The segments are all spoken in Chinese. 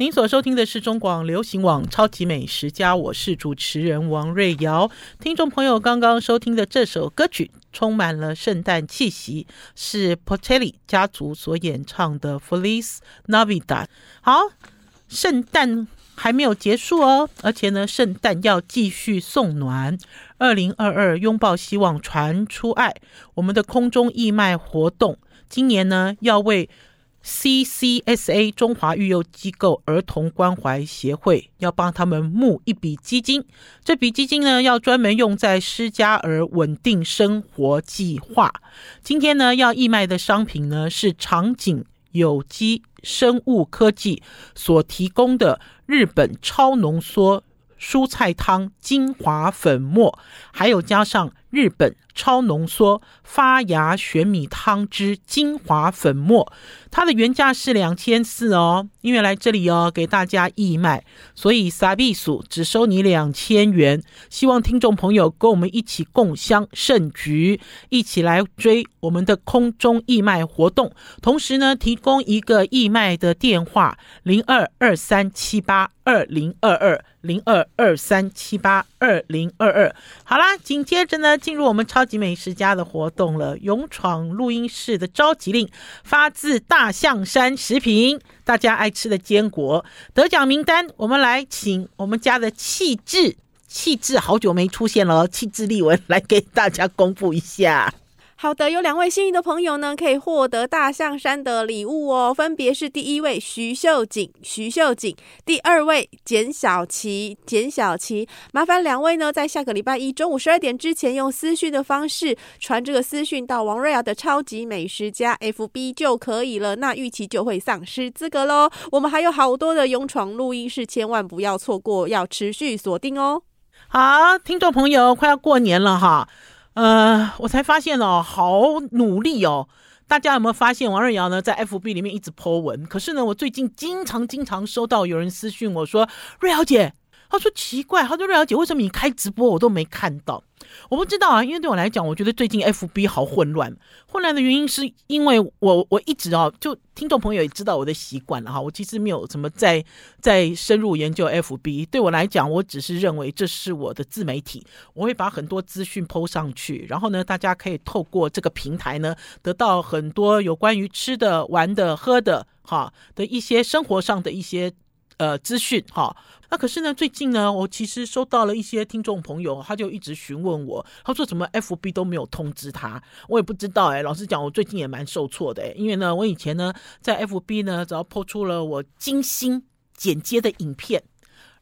您所收听的是中广流行网《超级美食家》，我是主持人王瑞瑶。听众朋友刚刚收听的这首歌曲充满了圣诞气息，是 p o t e l l i 家族所演唱的《Feliz Navidad》。好，圣诞还没有结束哦，而且呢，圣诞要继续送暖。二零二二拥抱希望，传出爱，我们的空中义卖活动，今年呢要为 CCSA 中华育幼机构儿童关怀协会要帮他们募一笔基金，这笔基金呢要专门用在施加儿稳定生活计划。今天呢要义卖的商品呢是长景有机生物科技所提供的日本超浓缩蔬菜汤精华粉末，还有加上日本超浓缩发芽玄米汤汁精华粉末。它的原价是两千四哦，因为来这里哦给大家义卖，所以撒币数只收你两千元。希望听众朋友跟我们一起共襄盛举，一起来追我们的空中义卖活动。同时呢，提供一个义卖的电话：零二二三七八二零二二零二二三七八二零二二。好啦，紧接着呢，进入我们超级美食家的活动了。勇闯录音室的召集令发自大。象山食品，大家爱吃的坚果得奖名单，我们来请我们家的气质气质，好久没出现了，气质丽文来给大家公布一下。好的，有两位幸运的朋友呢，可以获得大象山的礼物哦，分别是第一位徐秀锦，徐秀锦，第二位简小琪，简小琪。麻烦两位呢，在下个礼拜一中午十二点之前，用私讯的方式传这个私讯到王瑞瑶的超级美食家 FB 就可以了，那逾期就会丧失资格喽。我们还有好多的勇闯录音室，千万不要错过，要持续锁定哦。好，听众朋友，快要过年了哈。呃，我才发现哦，好努力哦！大家有没有发现王瑞瑶呢，在 FB 里面一直 po 文？可是呢，我最近经常经常收到有人私讯我说：“瑞瑶姐。”他说奇怪，他说瑞瑶姐，为什么你开直播我都没看到？我不知道啊，因为对我来讲，我觉得最近 FB 好混乱。混乱的原因是因为我我一直哦，就听众朋友也知道我的习惯了哈。我其实没有什么在在深入研究 FB。对我来讲，我只是认为这是我的自媒体，我会把很多资讯 po 上去，然后呢，大家可以透过这个平台呢，得到很多有关于吃的、玩的、喝的哈的一些生活上的一些。呃，资讯哈，那可是呢，最近呢，我其实收到了一些听众朋友，他就一直询问我，他说怎么 FB 都没有通知他，我也不知道哎。老实讲，我最近也蛮受挫的哎，因为呢，我以前呢在 FB 呢，只要 po 出了我精心剪接的影片，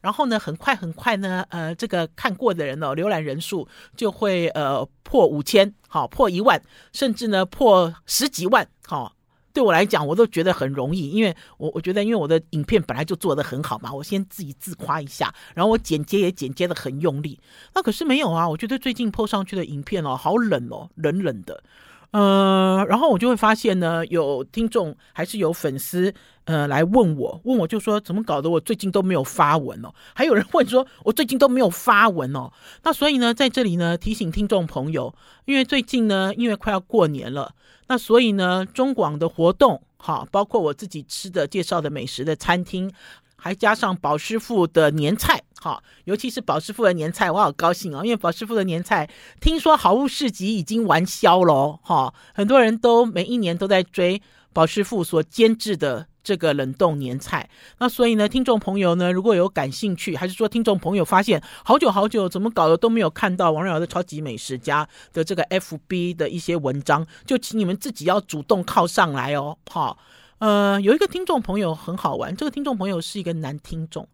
然后呢，很快很快呢，呃，这个看过的人哦，浏览人数就会呃破五千，好，破一万，甚至呢破十几万，好。对我来讲，我都觉得很容易，因为我我觉得，因为我的影片本来就做得很好嘛，我先自己自夸一下，然后我剪接也剪接的很用力。那可是没有啊，我觉得最近 po 上去的影片哦，好冷哦，冷冷的。呃，然后我就会发现呢，有听众还是有粉丝呃来问我，问我就说怎么搞得我最近都没有发文哦，还有人问说我最近都没有发文哦。那所以呢，在这里呢提醒听众朋友，因为最近呢，因为快要过年了。那所以呢，中广的活动，哈，包括我自己吃的、介绍的美食的餐厅，还加上宝师傅的年菜，好，尤其是宝师傅的年菜，我好高兴啊，因为宝师傅的年菜，听说好物市集已经完销了，哈，很多人都每一年都在追宝师傅所监制的。这个冷冻年菜，那所以呢，听众朋友呢，如果有感兴趣，还是说听众朋友发现好久好久怎么搞的都没有看到王瑞瑶的超级美食家的这个 FB 的一些文章，就请你们自己要主动靠上来哦。好，呃，有一个听众朋友很好玩，这个听众朋友是一个男听众、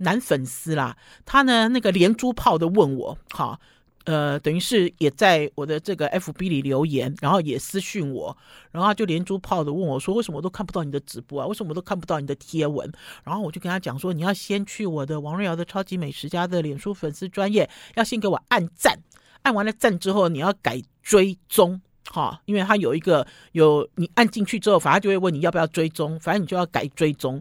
男粉丝啦，他呢那个连珠炮的问我，哈。呃，等于是也在我的这个 FB 里留言，然后也私讯我，然后他就连珠炮的问我说：“为什么我都看不到你的直播啊？为什么我都看不到你的贴文？”然后我就跟他讲说：“你要先去我的王瑞瑶的超级美食家的脸书粉丝专业，要先给我按赞，按完了赞之后，你要改追踪，哈，因为他有一个有你按进去之后，反正就会问你要不要追踪，反正你就要改追踪。”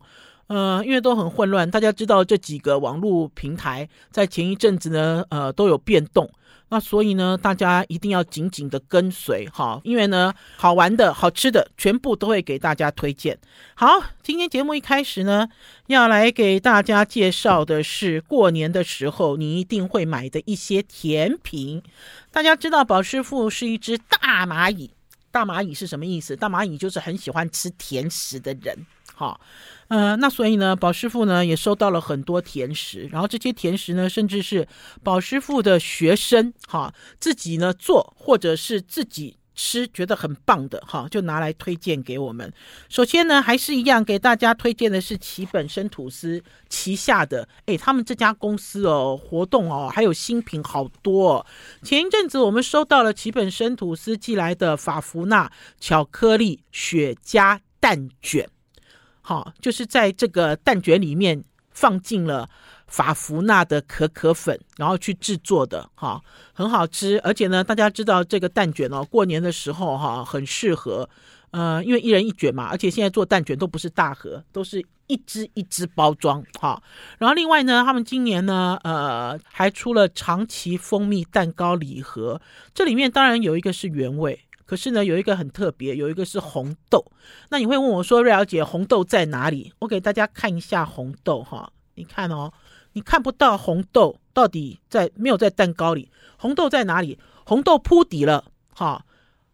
呃，因为都很混乱，大家知道这几个网络平台在前一阵子呢，呃，都有变动。那所以呢，大家一定要紧紧的跟随哈，因为呢，好玩的好吃的全部都会给大家推荐。好，今天节目一开始呢，要来给大家介绍的是过年的时候你一定会买的一些甜品。大家知道宝师傅是一只大蚂蚁，大蚂蚁是什么意思？大蚂蚁就是很喜欢吃甜食的人。好。呃，那所以呢，宝师傅呢也收到了很多甜食，然后这些甜食呢，甚至是宝师傅的学生哈自己呢做，或者是自己吃，觉得很棒的哈，就拿来推荐给我们。首先呢，还是一样给大家推荐的是奇本生吐司旗下的，诶，他们这家公司哦，活动哦，还有新品好多哦。前一阵子我们收到了奇本生吐司寄来的法芙娜巧克力雪茄蛋卷。好，就是在这个蛋卷里面放进了法芙娜的可可粉，然后去制作的，哈，很好吃。而且呢，大家知道这个蛋卷哦，过年的时候哈，很适合，呃，因为一人一卷嘛。而且现在做蛋卷都不是大盒，都是一只一只包装，哈。然后另外呢，他们今年呢，呃，还出了长崎蜂蜜蛋糕礼盒，这里面当然有一个是原味。可是呢，有一个很特别，有一个是红豆。那你会问我说：“瑞肴姐，红豆在哪里？”我给大家看一下红豆哈，你看哦，你看不到红豆到底在没有在蛋糕里？红豆在哪里？红豆铺底了哈，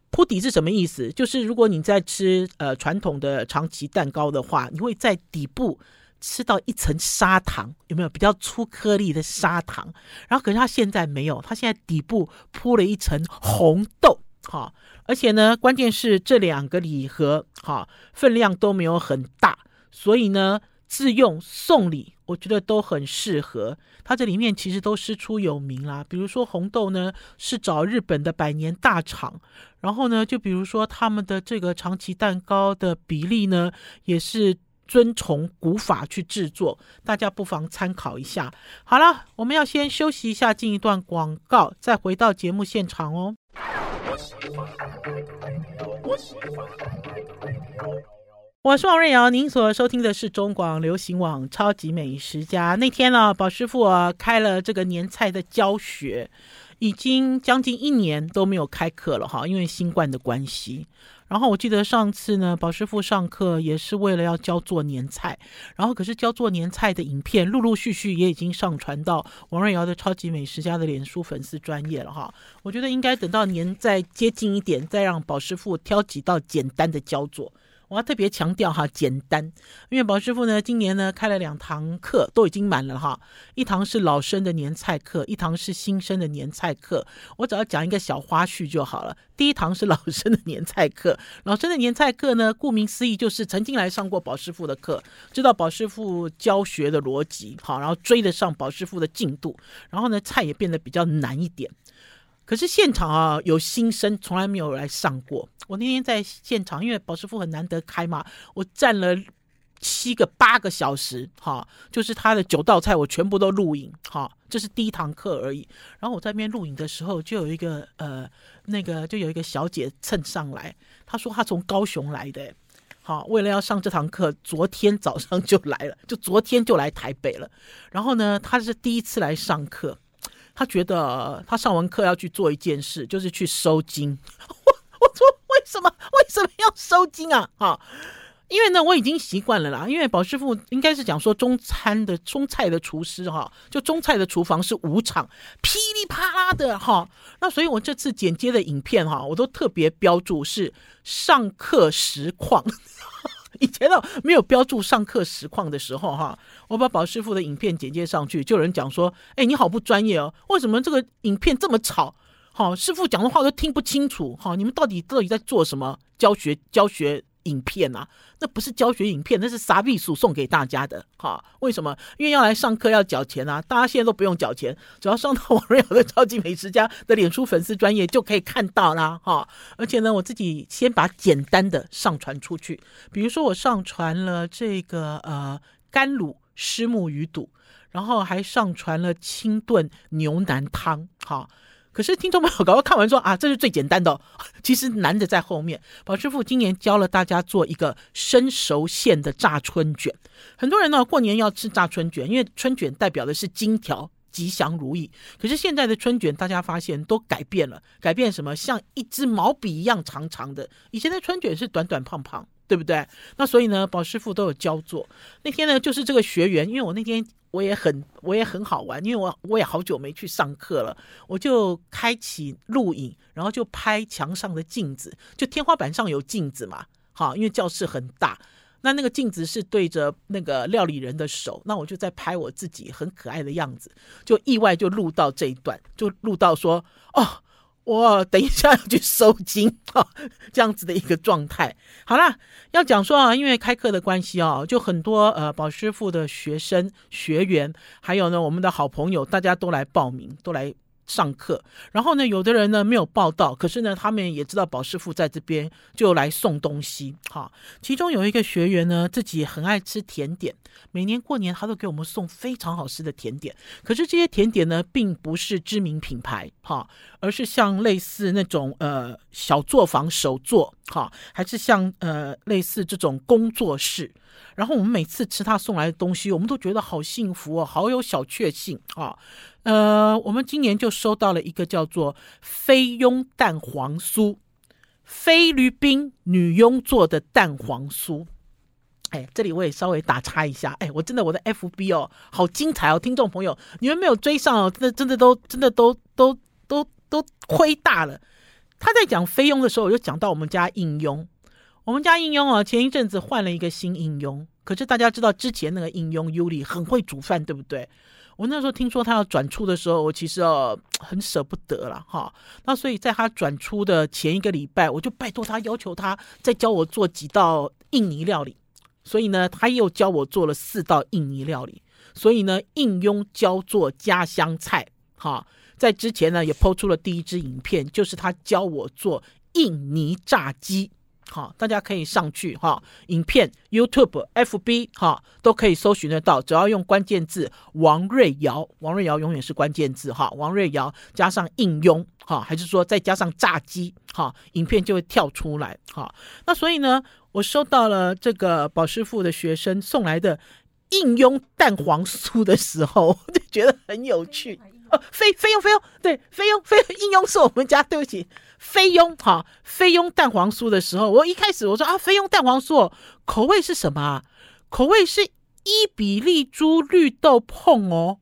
铺底是什么意思？就是如果你在吃呃传统的长崎蛋糕的话，你会在底部吃到一层砂糖，有没有比较粗颗粒的砂糖？然后可是它现在没有，它现在底部铺了一层红豆好。而且呢，关键是这两个礼盒哈分量都没有很大，所以呢，自用送礼我觉得都很适合。它这里面其实都师出有名啦，比如说红豆呢是找日本的百年大厂，然后呢，就比如说他们的这个长崎蛋糕的比例呢也是遵从古法去制作，大家不妨参考一下。好了，我们要先休息一下，进一段广告，再回到节目现场哦。我是王瑞瑶，您所收听的是中广流行网《超级美食家》。那天呢，宝师傅啊开了这个年菜的教学，已经将近一年都没有开课了哈，因为新冠的关系。然后我记得上次呢，宝师傅上课也是为了要教做年菜，然后可是教做年菜的影片陆陆续续也已经上传到王瑞瑶的超级美食家的脸书粉丝专业了哈。我觉得应该等到年再接近一点，再让宝师傅挑几道简单的教做。我要特别强调哈，简单，因为宝师傅呢，今年呢开了两堂课，都已经满了哈。一堂是老生的年菜课，一堂是新生的年菜课。我只要讲一个小花絮就好了。第一堂是老生的年菜课，老生的年菜课呢，顾名思义就是曾经来上过宝师傅的课，知道宝师傅教学的逻辑，好，然后追得上宝师傅的进度，然后呢，菜也变得比较难一点。可是现场啊，有新生从来没有来上过。我那天在现场，因为保师傅很难得开嘛，我站了七个八个小时，哈，就是他的九道菜我全部都录影，哈，这是第一堂课而已。然后我在那边录影的时候，就有一个呃，那个就有一个小姐蹭上来，她说她从高雄来的，好，为了要上这堂课，昨天早上就来了，就昨天就来台北了。然后呢，她是第一次来上课。他觉得他上完课要去做一件事，就是去收金。我 我说为什么为什么要收金啊？哈，因为呢我已经习惯了啦。因为宝师傅应该是讲说中餐的中菜的厨师哈，就中菜的厨房是五场噼里啪啦的哈。那所以我这次剪接的影片哈，我都特别标注是上课实况。以前呢没有标注上课实况的时候哈，我把宝师傅的影片简介上去，就有人讲说：“哎，你好不专业哦，为什么这个影片这么吵？好，师傅讲的话都听不清楚。好，你们到底到底在做什么教学教学？”影片啊，那不是教学影片，那是啥秘书送给大家的哈？为什么？因为要来上课要缴钱啊！大家现在都不用缴钱，只要上到王瑞瑶的超级美食家的脸书粉丝专业就可以看到啦哈！而且呢，我自己先把简单的上传出去，比如说我上传了这个呃干卤虱目鱼肚，然后还上传了清炖牛腩汤哈。可是听众朋友搞快看完说啊，这是最简单的，其实难的在后面。宝师傅今年教了大家做一个生熟馅的炸春卷。很多人呢过年要吃炸春卷，因为春卷代表的是金条、吉祥如意。可是现在的春卷，大家发现都改变了，改变什么？像一支毛笔一样长长的。以前的春卷是短短胖胖，对不对？那所以呢，宝师傅都有教做。那天呢，就是这个学员，因为我那天。我也很，我也很好玩，因为我我也好久没去上课了，我就开启录影，然后就拍墙上的镜子，就天花板上有镜子嘛，好，因为教室很大，那那个镜子是对着那个料理人的手，那我就在拍我自己很可爱的样子，就意外就录到这一段，就录到说哦。我等一下要去收金 啊，这样子的一个状态。好啦，要讲说啊，因为开课的关系哦，就很多呃宝师傅的学生学员，还有呢我们的好朋友，大家都来报名，都来。上课，然后呢，有的人呢没有报到，可是呢，他们也知道宝师傅在这边，就来送东西。哈，其中有一个学员呢，自己很爱吃甜点，每年过年他都给我们送非常好吃的甜点。可是这些甜点呢，并不是知名品牌，哈，而是像类似那种呃小作坊手作，哈，还是像呃类似这种工作室。然后我们每次吃他送来的东西，我们都觉得好幸福哦，好有小确幸啊。呃，我们今年就收到了一个叫做菲佣蛋黄酥，菲律宾女佣做的蛋黄酥。哎，这里我也稍微打岔一下，哎，我真的我的 FB 哦，好精彩哦，听众朋友，你们没有追上哦，真的真的都真的都都都都亏大了。他在讲菲佣的时候，我就讲到我们家应佣。我们家应用啊，前一阵子换了一个新应用，可是大家知道之前那个应佣尤里很会煮饭，对不对？我那时候听说他要转出的时候，我其实哦很舍不得了哈。那所以在他转出的前一个礼拜，我就拜托他，要求他再教我做几道印尼料理。所以呢，他又教我做了四道印尼料理。所以呢，应佣教做家乡菜哈。在之前呢，也抛出了第一支影片，就是他教我做印尼炸鸡。好，大家可以上去哈，影片 YouTube、FB 哈都可以搜寻得到，只要用关键字王瑞瑶，王瑞瑶永远是关键字哈，王瑞瑶加上应用哈，还是说再加上炸鸡哈，影片就会跳出来哈。那所以呢，我收到了这个宝师傅的学生送来的应用蛋黄酥的时候，我 就觉得很有趣。哦，菲菲佣菲佣，对，菲佣菲应佣是我们家，对不起，菲佣哈，菲佣蛋黄酥的时候，我一开始我说啊，菲佣蛋黄酥口味是什么啊？口味是伊比利猪绿豆椪哦，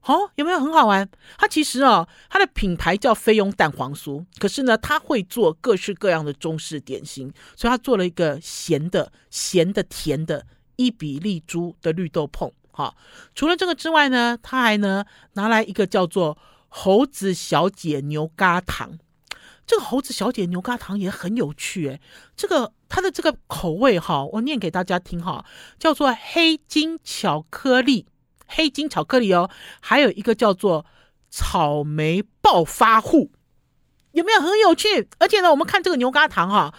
好，有没有很好玩？它其实啊，它的品牌叫菲佣蛋黄酥，可是呢，他会做各式各样的中式点心，所以他做了一个咸的、咸的、甜的伊比利猪的绿豆椪。好，除了这个之外呢，他还呢拿来一个叫做猴子小姐牛轧糖。这个猴子小姐牛轧糖也很有趣诶，这个它的这个口味哈，我念给大家听哈，叫做黑金巧克力，黑金巧克力哦，还有一个叫做草莓暴发户，有没有很有趣？而且呢，我们看这个牛轧糖哈。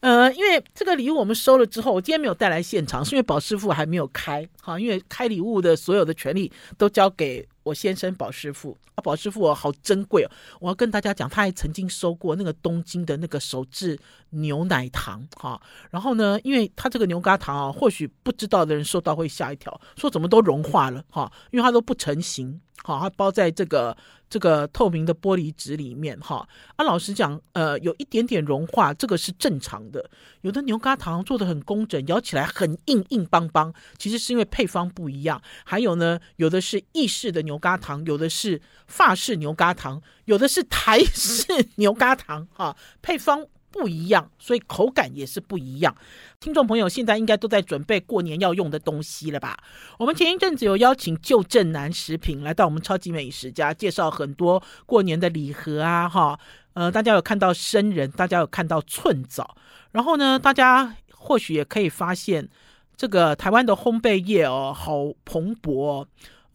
呃，因为这个礼物我们收了之后，我今天没有带来现场，是因为宝师傅还没有开，哈，因为开礼物的所有的权利都交给我先生宝师傅啊，宝师傅哦，好珍贵哦，我要跟大家讲，他还曾经收过那个东京的那个手制牛奶糖，哈，然后呢，因为他这个牛轧糖啊，或许不知道的人收到会吓一跳，说怎么都融化了，哈，因为它都不成型。好，它包在这个这个透明的玻璃纸里面，哈。啊，老实讲，呃，有一点点融化，这个是正常的。有的牛轧糖做的很工整，咬起来很硬硬邦邦，其实是因为配方不一样。还有呢，有的是意式的牛牛轧糖，有的是法式牛轧糖，有的是台式牛轧糖，哈，配方。不一样，所以口感也是不一样。听众朋友现在应该都在准备过年要用的东西了吧？我们前一阵子有邀请旧振南食品来到我们超级美食家，介绍很多过年的礼盒啊，哈，呃，大家有看到生人，大家有看到寸枣，然后呢，大家或许也可以发现，这个台湾的烘焙业哦，好蓬勃，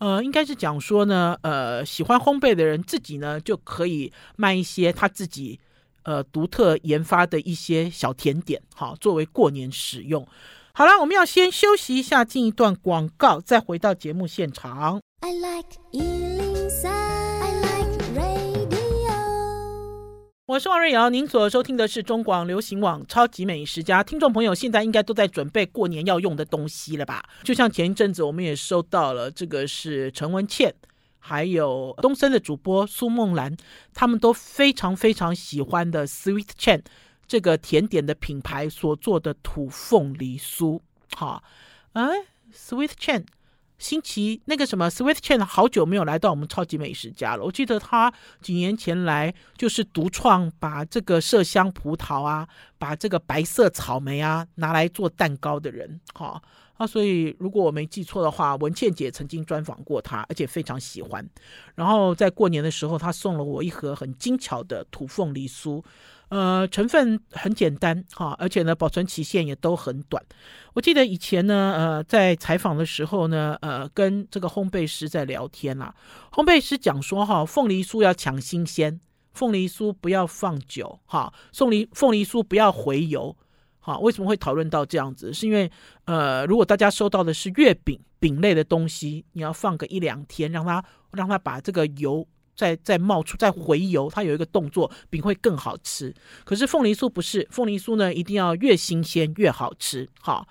呃，应该是讲说呢，呃，喜欢烘焙的人自己呢就可以卖一些他自己。呃，独特研发的一些小甜点，好，作为过年使用。好了，我们要先休息一下，进一段广告，再回到节目现场。I like 我是王瑞瑶，您所收听的是中广流行网《超级美食家》。听众朋友，现在应该都在准备过年要用的东西了吧？就像前一阵子，我们也收到了，这个是陈文茜，还有东森的主播苏梦兰，他们都非常非常喜欢的 Sweet chan 这个甜点的品牌所做的土凤梨酥。好，哎，Sweet Chain。星期那个什么 Sweet Chain 好久没有来到我们超级美食家了。我记得他几年前来就是独创，把这个麝香葡萄啊，把这个白色草莓啊拿来做蛋糕的人。哈啊，所以如果我没记错的话，文倩姐曾经专访过他，而且非常喜欢。然后在过年的时候，他送了我一盒很精巧的土凤梨酥。呃，成分很简单哈，而且呢，保存期限也都很短。我记得以前呢，呃，在采访的时候呢，呃，跟这个烘焙师在聊天啦。烘焙师讲说哈，凤梨酥要抢新鲜，凤梨酥不要放久哈，凤梨凤梨酥不要回油哈。为什么会讨论到这样子？是因为呃，如果大家收到的是月饼饼类的东西，你要放个一两天，让它让它把这个油。再再冒出再回油，它有一个动作，饼会更好吃。可是凤梨酥不是，凤梨酥呢，一定要越新鲜越好吃。好，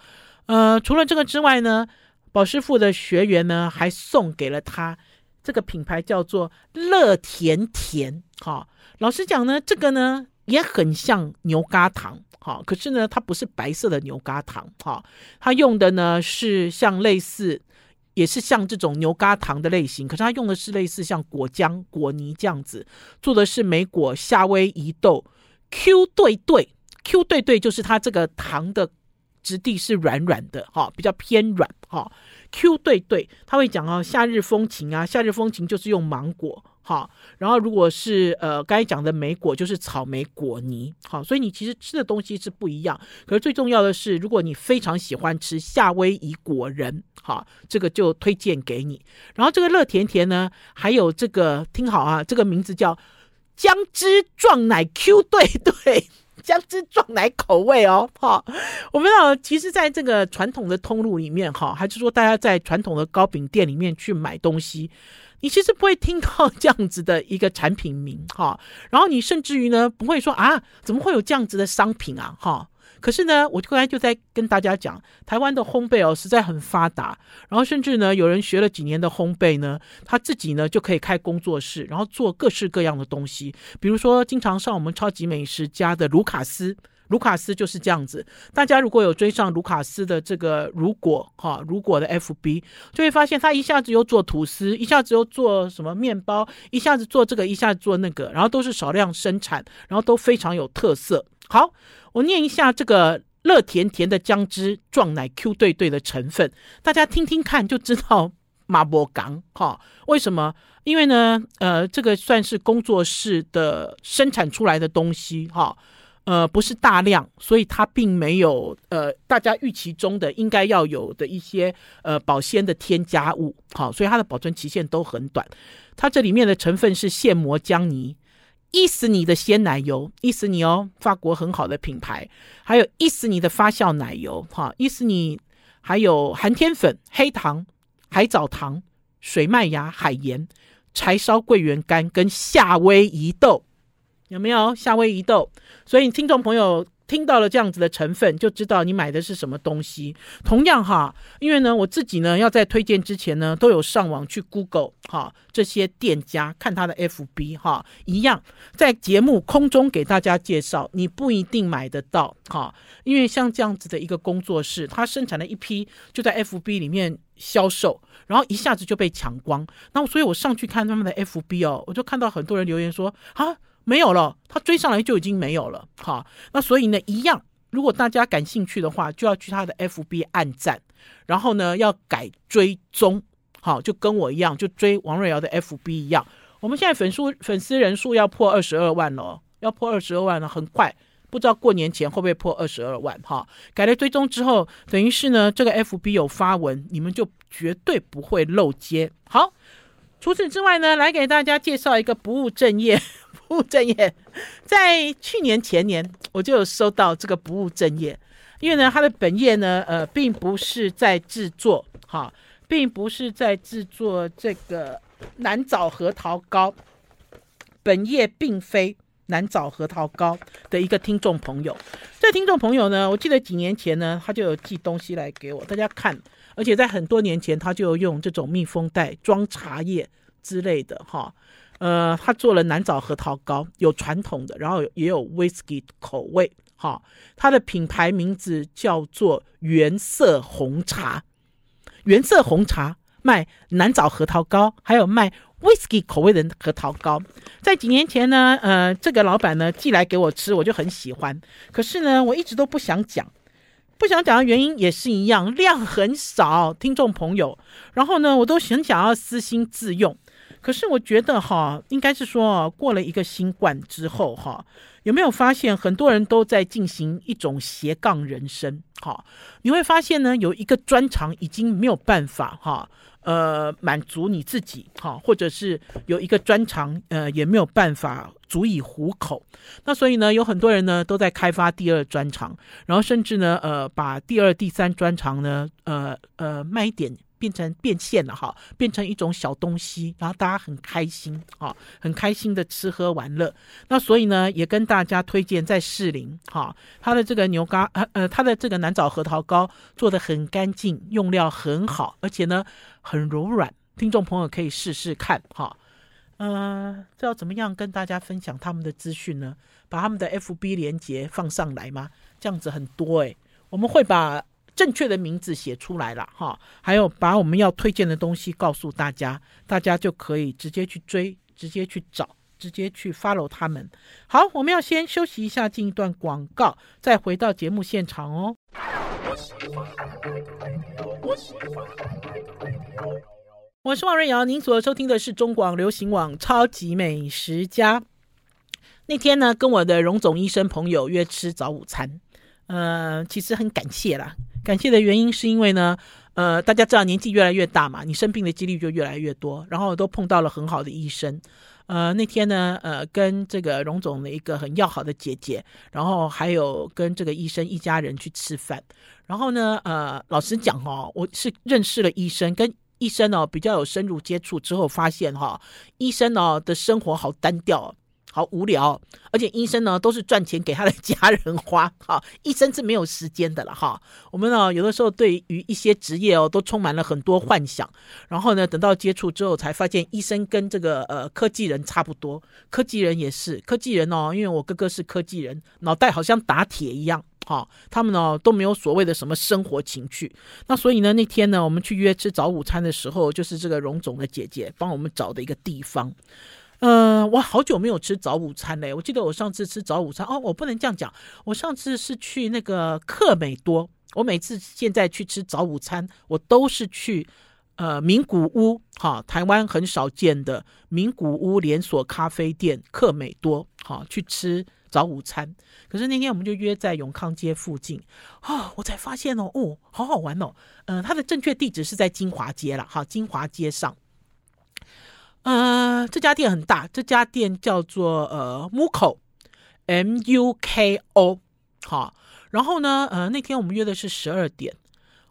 呃，除了这个之外呢，宝师傅的学员呢还送给了他这个品牌叫做乐甜甜。好，老实讲呢，这个呢也很像牛轧糖。好，可是呢，它不是白色的牛轧糖。好，它用的呢是像类似。也是像这种牛轧糖的类型，可是它用的是类似像果浆、果泥这样子做的是莓果夏威夷豆 Q 对对 Q 对对，就是它这个糖的质地是软软的哈，比较偏软哈。Q 对对，他会讲啊，夏日风情啊，夏日风情就是用芒果。好，然后如果是呃刚才讲的莓果，就是草莓果泥。好，所以你其实吃的东西是不一样。可是最重要的是，如果你非常喜欢吃夏威夷果仁，好，这个就推荐给你。然后这个乐甜甜呢，还有这个听好啊，这个名字叫姜汁撞奶 Q，对 对，姜汁撞奶口味哦。好，我们啊，其实在这个传统的通路里面，哈，还是说大家在传统的糕饼店里面去买东西。你其实不会听到这样子的一个产品名哈，然后你甚至于呢不会说啊，怎么会有这样子的商品啊哈？可是呢，我刚才就在跟大家讲，台湾的烘焙哦实在很发达，然后甚至呢有人学了几年的烘焙呢，他自己呢就可以开工作室，然后做各式各样的东西，比如说经常上我们超级美食家的卢卡斯。卢卡斯就是这样子，大家如果有追上卢卡斯的这个如果哈，如果的 FB，就会发现他一下子又做吐司，一下子又做什么面包，一下子做这个，一下子做那个，然后都是少量生产，然后都非常有特色。好，我念一下这个乐甜甜的姜汁撞奶 Q 对对的成分，大家听听看就知道马博港哈，为什么？因为呢，呃，这个算是工作室的生产出来的东西哈。呃，不是大量，所以它并没有呃大家预期中的应该要有的一些呃保鲜的添加物，好，所以它的保存期限都很短。它这里面的成分是现磨姜泥、伊斯尼的鲜奶油，伊斯尼哦，法国很好的品牌，还有伊斯尼的发酵奶油，哈，伊斯尼还有寒天粉、黑糖、海藻糖、水麦芽、海盐、柴烧桂圆干跟夏威夷豆。有没有夏威夷豆？所以听众朋友听到了这样子的成分，就知道你买的是什么东西。同样哈，因为呢，我自己呢要在推荐之前呢，都有上网去 Google 哈这些店家，看他的 FB 哈，一样在节目空中给大家介绍，你不一定买得到哈。因为像这样子的一个工作室，他生产了一批就在 FB 里面销售，然后一下子就被抢光。那所以我上去看他们的 FB 哦，我就看到很多人留言说啊。没有了，他追上来就已经没有了。好，那所以呢，一样，如果大家感兴趣的话，就要去他的 FB 按赞，然后呢，要改追踪，好，就跟我一样，就追王瑞瑶的 FB 一样。我们现在粉丝粉丝人数要破二十二万了，要破二十二万了，很快，不知道过年前会不会破二十二万。哈，改了追踪之后，等于是呢，这个 FB 有发文，你们就绝对不会漏接。好，除此之外呢，来给大家介绍一个不务正业。不务正业，在去年前年我就有收到这个不务正业，因为呢，他的本业呢，呃，并不是在制作，哈，并不是在制作这个南枣核桃糕，本业并非南枣核桃糕的一个听众朋友。这听众朋友呢，我记得几年前呢，他就有寄东西来给我，大家看，而且在很多年前他就用这种密封袋装茶叶之类的哈。呃，他做了南枣核桃糕，有传统的，然后也有 whisky 口味哈。它的品牌名字叫做原色红茶，原色红茶卖南枣核桃糕，还有卖。Whisky 口味的核桃糕，在几年前呢，呃，这个老板呢寄来给我吃，我就很喜欢。可是呢，我一直都不想讲，不想讲的原因也是一样，量很少，听众朋友。然后呢，我都很想要私心自用。可是我觉得哈，应该是说过了一个新冠之后哈，有没有发现很多人都在进行一种斜杠人生？哈，你会发现呢，有一个专长已经没有办法哈。呃，满足你自己，哈，或者是有一个专长，呃，也没有办法足以糊口。那所以呢，有很多人呢都在开发第二专长，然后甚至呢，呃，把第二、第三专长呢，呃呃，卖一点。变成变现了哈，变成一种小东西，然后大家很开心啊，很开心的吃喝玩乐。那所以呢，也跟大家推荐在士林哈，它的这个牛轧呃呃，它的这个南枣核桃糕做的很干净，用料很好，而且呢很柔软。听众朋友可以试试看哈。呃，这要怎么样跟大家分享他们的资讯呢？把他们的 FB 连接放上来吗？这样子很多诶，我们会把。正确的名字写出来了哈，还有把我们要推荐的东西告诉大家，大家就可以直接去追，直接去找，直接去 follow 他们。好，我们要先休息一下，进一段广告，再回到节目现场哦。我是王瑞瑶，您所收听的是中广流行网《超级美食家》。那天呢，跟我的荣总医生朋友约吃早午餐，呃，其实很感谢啦。感谢的原因是因为呢，呃，大家知道年纪越来越大嘛，你生病的几率就越来越多，然后都碰到了很好的医生。呃，那天呢，呃，跟这个荣总的一个很要好的姐姐，然后还有跟这个医生一家人去吃饭。然后呢，呃，老实讲哦，我是认识了医生，跟医生哦比较有深入接触之后，发现哈，医生哦的生活好单调。好无聊，而且医生呢都是赚钱给他的家人花，哈，医生是没有时间的了，哈。我们呢有的时候对于一些职业哦都充满了很多幻想，然后呢等到接触之后才发现医生跟这个呃科技人差不多，科技人也是科技人哦，因为我哥哥是科技人，脑袋好像打铁一样，哈，他们呢都没有所谓的什么生活情趣。那所以呢那天呢我们去约吃早午餐的时候，就是这个荣总的姐姐帮我们找的一个地方。呃，我好久没有吃早午餐嘞。我记得我上次吃早午餐哦，我不能这样讲。我上次是去那个客美多。我每次现在去吃早午餐，我都是去呃名古屋，哈，台湾很少见的名古屋连锁咖啡店客美多，哈，去吃早午餐。可是那天我们就约在永康街附近，哦，我才发现哦，哦，好好玩哦。嗯、呃，它的正确地址是在金华街了，哈，金华街上。呃，这家店很大，这家店叫做呃 Muko，M U K O，好，然后呢，呃，那天我们约的是十二点，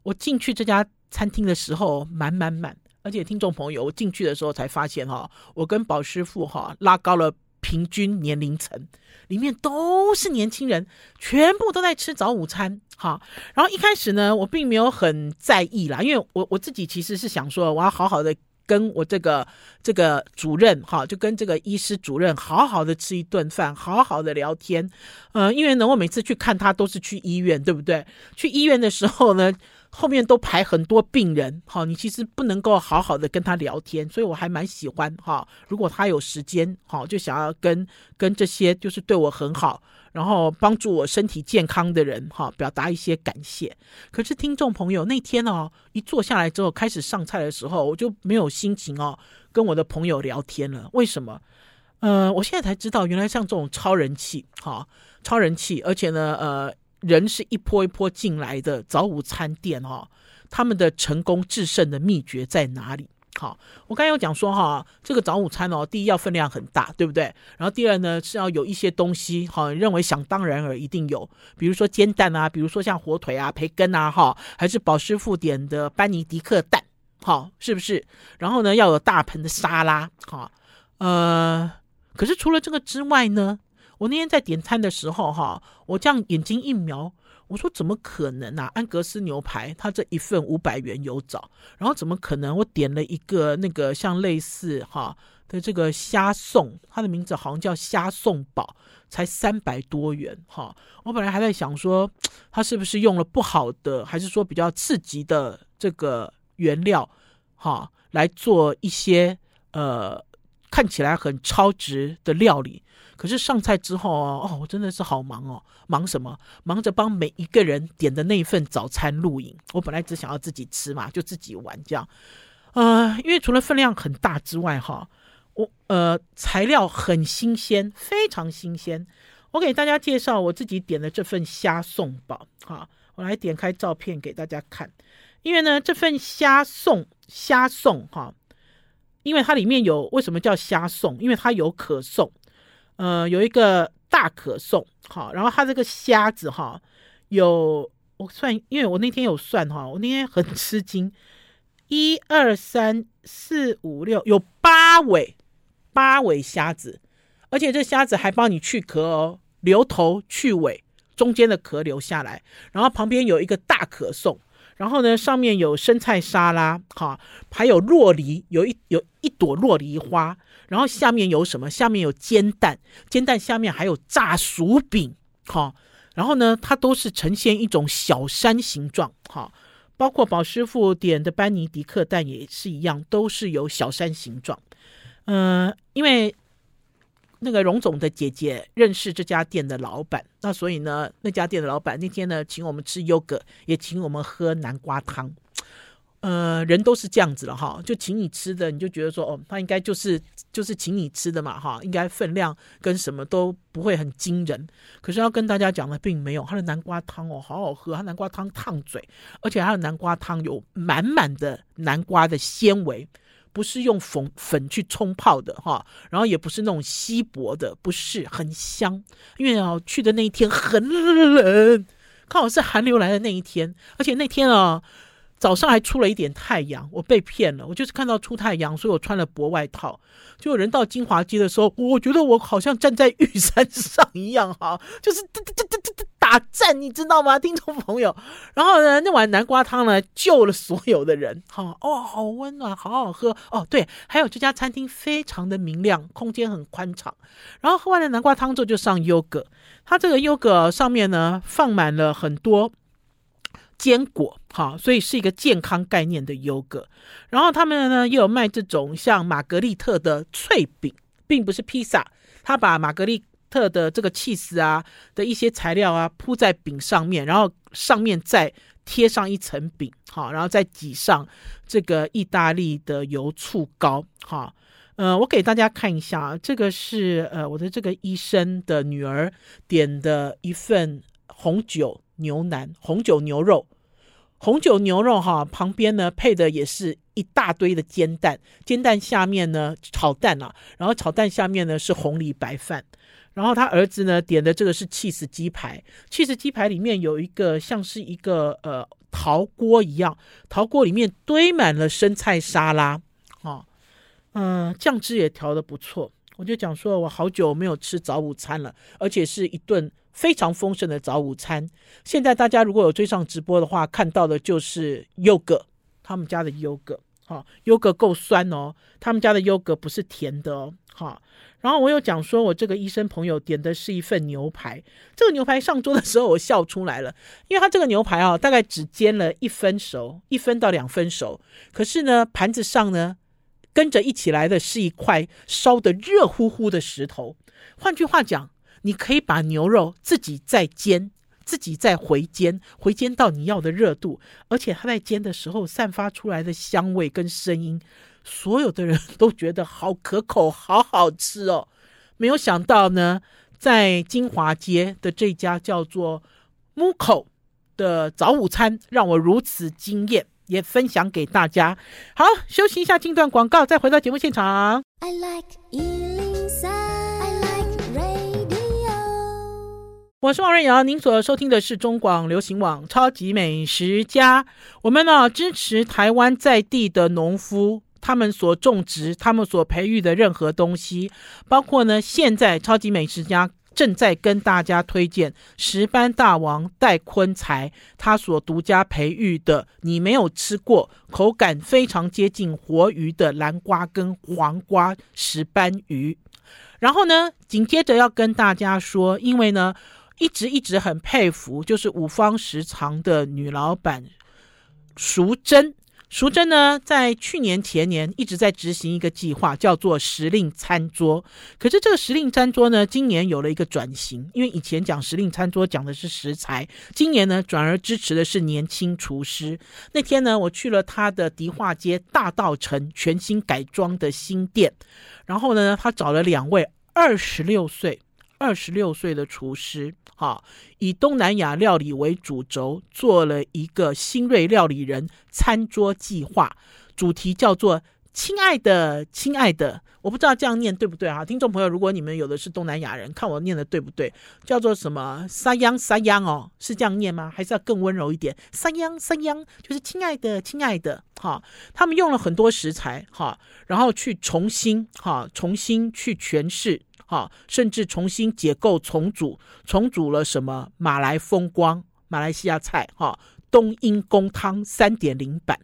我进去这家餐厅的时候满满满，而且听众朋友，我进去的时候才发现哈、我跟宝师傅哈拉高了平均年龄层，里面都是年轻人，全部都在吃早午餐，哈，然后一开始呢，我并没有很在意啦，因为我我自己其实是想说，我要好好的。跟我这个这个主任哈，就跟这个医师主任好好的吃一顿饭，好好的聊天。呃，因为呢，我每次去看他都是去医院，对不对？去医院的时候呢，后面都排很多病人，哈，你其实不能够好好的跟他聊天，所以我还蛮喜欢哈。如果他有时间，哈，就想要跟跟这些就是对我很好。然后帮助我身体健康的人，哈，表达一些感谢。可是听众朋友那天哦，一坐下来之后开始上菜的时候，我就没有心情哦，跟我的朋友聊天了。为什么？呃，我现在才知道，原来像这种超人气，哈，超人气，而且呢，呃，人是一波一波进来的早午餐店，哦，他们的成功制胜的秘诀在哪里？好，我刚才有讲说哈，这个早午餐哦，第一要分量很大，对不对？然后第二呢是要有一些东西，哈，认为想当然而一定有，比如说煎蛋啊，比如说像火腿啊、培根啊，哈，还是宝师傅点的班尼迪克蛋，哈，是不是？然后呢要有大盆的沙拉，哈，呃，可是除了这个之外呢，我那天在点餐的时候，哈，我这样眼睛一瞄，我说怎么可能啊？安格斯牛排，它这一份五百元有找，然后怎么可能？我点了一个那个像类似哈的这个虾送，它的名字好像叫虾颂堡，才三百多元，哈。我本来还在想说，它是不是用了不好的，还是说比较刺激的这个原料，哈，来做一些呃看起来很超值的料理。可是上菜之后哦，哦，我真的是好忙哦，忙什么？忙着帮每一个人点的那一份早餐录影。我本来只想要自己吃嘛，就自己玩这样。呃，因为除了分量很大之外，哈，我呃材料很新鲜，非常新鲜。我给大家介绍我自己点的这份虾送堡，哈，我来点开照片给大家看。因为呢，这份虾送虾送哈，因为它里面有为什么叫虾送？因为它有可颂。呃，有一个大可颂，好，然后它这个虾子哈，有我算，因为我那天有算哈，我那天很吃惊，一二三四五六，有八尾八尾虾子，而且这虾子还帮你去壳哦，留头去尾，中间的壳留下来，然后旁边有一个大可颂。然后呢，上面有生菜沙拉，哈，还有酪梨，有一有一朵酪梨花。然后下面有什么？下面有煎蛋，煎蛋下面还有炸薯饼，哈。然后呢，它都是呈现一种小山形状，哈。包括宝师傅点的班尼迪克蛋也是一样，都是有小山形状。嗯、因为。那个荣总的姐姐认识这家店的老板，那所以呢，那家店的老板那天呢，请我们吃优格，也请我们喝南瓜汤。呃，人都是这样子了哈，就请你吃的，你就觉得说，哦，他应该就是就是请你吃的嘛哈，应该分量跟什么都不会很惊人。可是要跟大家讲的并没有，他的南瓜汤哦，好好喝，他南瓜汤烫嘴，而且他的南瓜汤有满满的南瓜的纤维。不是用粉粉去冲泡的哈，然后也不是那种稀薄的，不是很香。因为啊，去的那一天很冷，刚好是寒流来的那一天，而且那天啊早上还出了一点太阳，我被骗了，我就是看到出太阳，所以我穿了薄外套。就有人到金华街的时候，我觉得我好像站在玉山上一样哈，就是哒哒哒哒。打战，你知道吗，听众朋友？然后呢，那碗南瓜汤呢，救了所有的人。哈哦，好温暖，好好喝哦。对，还有这家餐厅非常的明亮，空间很宽敞。然后喝完了南瓜汤之后，就上优格。它这个优格上面呢，放满了很多坚果，哈，所以是一个健康概念的优格。然后他们呢，又有卖这种像玛格丽特的脆饼，并不是披萨，他把玛格丽。特的这个起司啊的一些材料啊铺在饼上面，然后上面再贴上一层饼，好，然后再挤上这个意大利的油醋膏，好，呃，我给大家看一下啊，这个是呃我的这个医生的女儿点的一份红酒牛腩，红酒牛肉，红酒牛肉哈，旁边呢配的也是一大堆的煎蛋，煎蛋下面呢炒蛋啊，然后炒蛋下面呢是红藜白饭。然后他儿子呢点的这个是起司鸡排，起司鸡排里面有一个像是一个呃陶锅一样，陶锅里面堆满了生菜沙拉，哦，嗯、酱汁也调的不错。我就讲说，我好久没有吃早午餐了，而且是一顿非常丰盛的早午餐。现在大家如果有追上直播的话，看到的就是优格，他们家的优格，哈、哦，优格够酸哦，他们家的优格不是甜的哦，哈、然后我有讲说，我这个医生朋友点的是一份牛排。这个牛排上桌的时候，我笑出来了，因为他这个牛排啊，大概只煎了一分熟，一分到两分熟。可是呢，盘子上呢，跟着一起来的是一块烧得热乎乎的石头。换句话讲，你可以把牛肉自己再煎，自己再回煎，回煎到你要的热度，而且它在煎的时候散发出来的香味跟声音。所有的人都觉得好可口，好好吃哦！没有想到呢，在金华街的这家叫做木口的早午餐，让我如此惊艳，也分享给大家。好，休息一下，进段广告，再回到节目现场。I like 103, I like radio。我是王瑞瑶，您所收听的是中广流行网《超级美食家》。我们呢，支持台湾在地的农夫。他们所种植、他们所培育的任何东西，包括呢，现在超级美食家正在跟大家推荐石斑大王戴坤才他所独家培育的，你没有吃过，口感非常接近活鱼的南瓜跟黄瓜石斑鱼。然后呢，紧接着要跟大家说，因为呢，一直一直很佩服，就是五方食堂的女老板淑珍。淑珍呢，在去年前年一直在执行一个计划，叫做时令餐桌。可是这个时令餐桌呢，今年有了一个转型，因为以前讲时令餐桌讲的是食材，今年呢转而支持的是年轻厨师。那天呢，我去了他的迪化街大道城全新改装的新店，然后呢，他找了两位二十六岁。二十六岁的厨师，哈，以东南亚料理为主轴，做了一个新锐料理人餐桌计划，主题叫做“亲爱的，亲爱的”，我不知道这样念对不对啊？听众朋友，如果你们有的是东南亚人，看我念的对不对？叫做什么“沙央沙央”哦，是这样念吗？还是要更温柔一点？“沙央沙央”就是“亲爱的，亲爱的”，哈，他们用了很多食材，哈，然后去重新，哈，重新去诠释。好，甚至重新解构、重组，重组了什么马来风光、马来西亚菜，哈，冬阴功汤三点零版，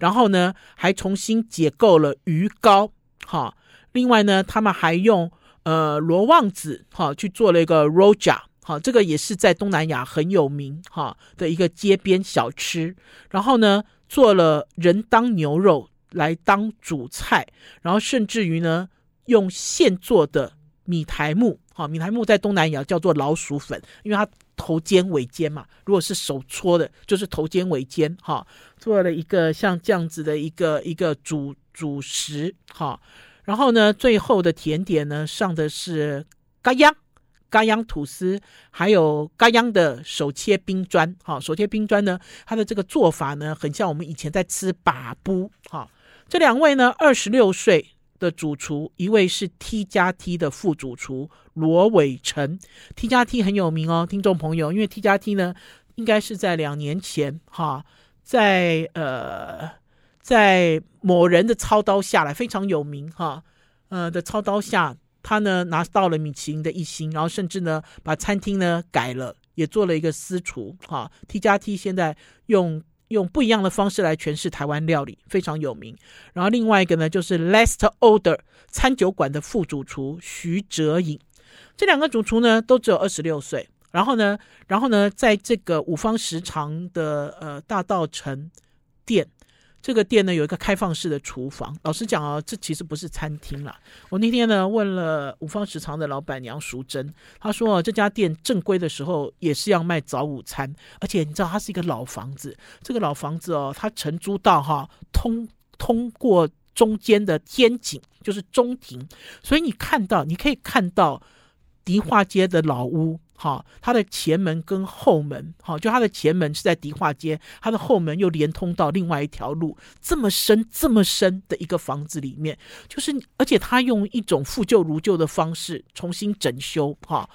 然后呢，还重新解构了鱼糕，哈，另外呢，他们还用呃罗望子，哈，去做了一个 Rojak，哈，这个也是在东南亚很有名，哈的一个街边小吃，然后呢，做了人当牛肉来当主菜，然后甚至于呢，用现做的。米苔目，哈，米苔目在东南亚叫做老鼠粉，因为它头尖尾尖嘛。如果是手搓的，就是头尖尾尖，哈，做了一个像这样子的一个一个主主食，哈。然后呢，最后的甜点呢，上的是咖央咖央吐司，还有咖央的手切冰砖，哈，手切冰砖呢，它的这个做法呢，很像我们以前在吃把布，哈。这两位呢，二十六岁。的主厨，一位是 T 加 T 的副主厨罗伟成，T 加 T 很有名哦，听众朋友，因为 T 加 T 呢，应该是在两年前哈，在呃，在某人的操刀下来非常有名哈，呃的操刀下，他呢拿到了米其林的一星，然后甚至呢把餐厅呢改了，也做了一个私厨哈，T 加 T 现在用。用不一样的方式来诠释台湾料理，非常有名。然后另外一个呢，就是 Last Order 餐酒馆的副主厨徐哲颖，这两个主厨呢都只有二十六岁。然后呢，然后呢，在这个五方食长的呃大道城店。这个店呢有一个开放式的厨房。老实讲啊，这其实不是餐厅啦。我那天呢问了五方食堂的老板娘淑珍，她说这家店正规的时候也是要卖早午餐，而且你知道它是一个老房子。这个老房子哦，它承租到哈通通过中间的天井，就是中庭，所以你看到你可以看到迪化街的老屋。好，它的前门跟后门，好，就它的前门是在迪化街，它的后门又连通到另外一条路，这么深这么深的一个房子里面，就是而且他用一种复旧如旧的方式重新整修，哈，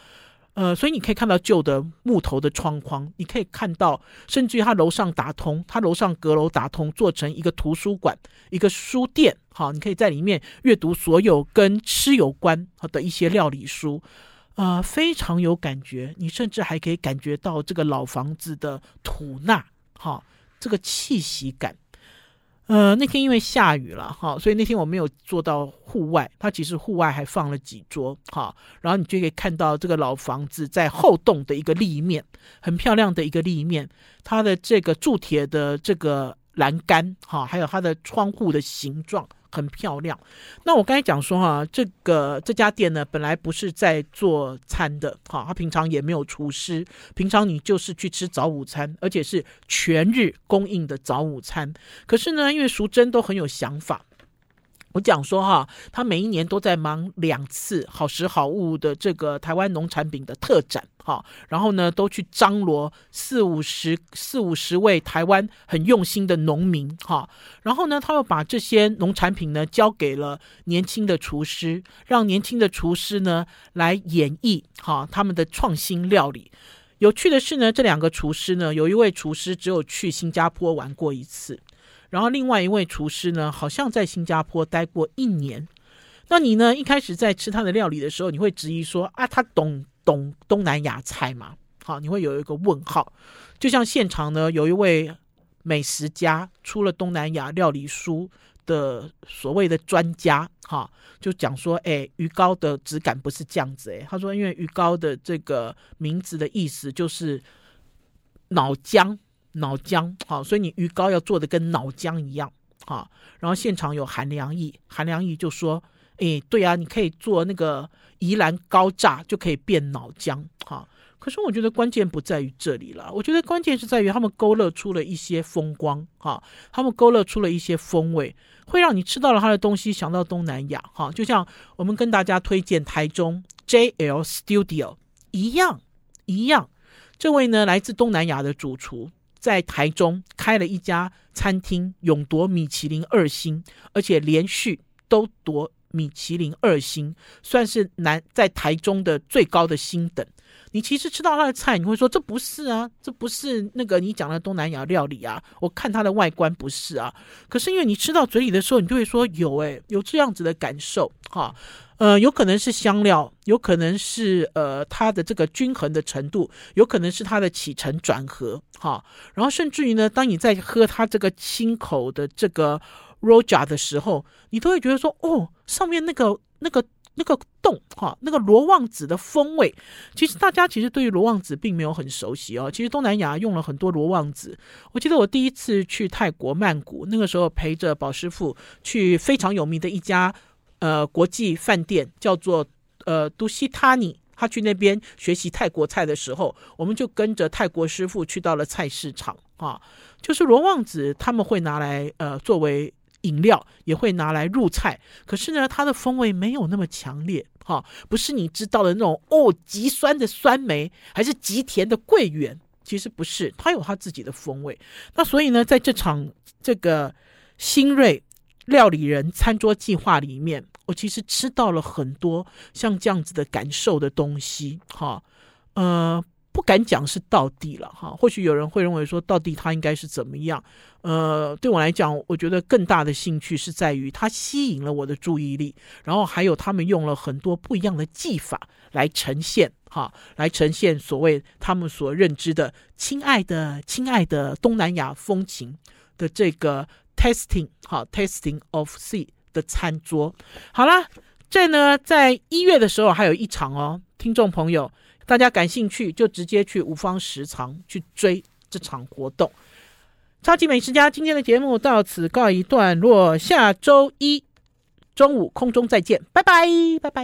呃，所以你可以看到旧的木头的窗框，你可以看到，甚至于它楼上打通，它楼上阁楼打通，做成一个图书馆，一个书店，好，你可以在里面阅读所有跟吃有关的一些料理书。啊、呃，非常有感觉，你甚至还可以感觉到这个老房子的土纳，哈，这个气息感。呃，那天因为下雨了，哈，所以那天我没有坐到户外。它其实户外还放了几桌，哈，然后你就可以看到这个老房子在后栋的一个立面，很漂亮的一个立面，它的这个铸铁的这个栏杆，哈，还有它的窗户的形状。很漂亮。那我刚才讲说哈，这个这家店呢，本来不是在做餐的，哈，他平常也没有厨师，平常你就是去吃早午餐，而且是全日供应的早午餐。可是呢，因为淑珍都很有想法。我讲说哈，他每一年都在忙两次好食好物的这个台湾农产品的特展哈，然后呢都去张罗四五十四五十位台湾很用心的农民哈，然后呢他又把这些农产品呢交给了年轻的厨师，让年轻的厨师呢来演绎哈他们的创新料理。有趣的是呢，这两个厨师呢，有一位厨师只有去新加坡玩过一次。然后另外一位厨师呢，好像在新加坡待过一年，那你呢？一开始在吃他的料理的时候，你会质疑说啊，他懂懂东南亚菜吗？好，你会有一个问号。就像现场呢，有一位美食家出了东南亚料理书的所谓的专家，哈，就讲说，哎，鱼糕的质感不是这样子，哎，他说，因为鱼糕的这个名字的意思就是脑浆，脑浆，好，所以你鱼糕要做的跟脑浆一样，啊。然后现场有韩良义，韩良义就说，哎，对啊，你可以做那个宜兰高炸，就可以变脑浆，哈。可是我觉得关键不在于这里了，我觉得关键是在于他们勾勒出了一些风光，哈，他们勾勒出了一些风味，会让你吃到了他的东西想到东南亚，哈，就像我们跟大家推荐台中 JL Studio 一样，一样，这位呢来自东南亚的主厨在台中开了一家餐厅，勇夺米其林二星，而且连续都夺米其林二星，算是南在台中的最高的星等。你其实吃到他的菜，你会说这不是啊，这不是那个你讲的东南亚料理啊。我看它的外观不是啊，可是因为你吃到嘴里的时候，你就会说有诶，有这样子的感受哈。呃，有可能是香料，有可能是呃它的这个均衡的程度，有可能是它的起承转合哈。然后甚至于呢，当你在喝它这个清口的这个 roja 的时候，你都会觉得说哦，上面那个那个。那个洞哈，那个罗望子的风味，其实大家其实对于罗望子并没有很熟悉哦。其实东南亚用了很多罗望子。我记得我第一次去泰国曼谷，那个时候陪着宝师傅去非常有名的一家呃国际饭店，叫做呃都西塔尼。他去那边学习泰国菜的时候，我们就跟着泰国师傅去到了菜市场啊，就是罗望子他们会拿来呃作为。饮料也会拿来入菜，可是呢，它的风味没有那么强烈，哈、不是你知道的那种哦，极酸的酸梅，还是极甜的桂圆，其实不是，它有它自己的风味。那所以呢，在这场这个新锐料理人餐桌计划里面，我其实吃到了很多像这样子的感受的东西，哈、哦，呃。不敢讲是到底了哈，或许有人会认为说到底它应该是怎么样？呃，对我来讲，我觉得更大的兴趣是在于它吸引了我的注意力，然后还有他们用了很多不一样的技法来呈现哈，来呈现所谓他们所认知的“亲爱的，亲爱的东南亚风情”的这个 testing 哈 testing of sea 的餐桌。好啦，这呢，在一月的时候还有一场哦，听众朋友。大家感兴趣，就直接去五方食堂去追这场活动。超级美食家今天的节目到此告一段落，下周一中午空中再见，拜拜，拜拜。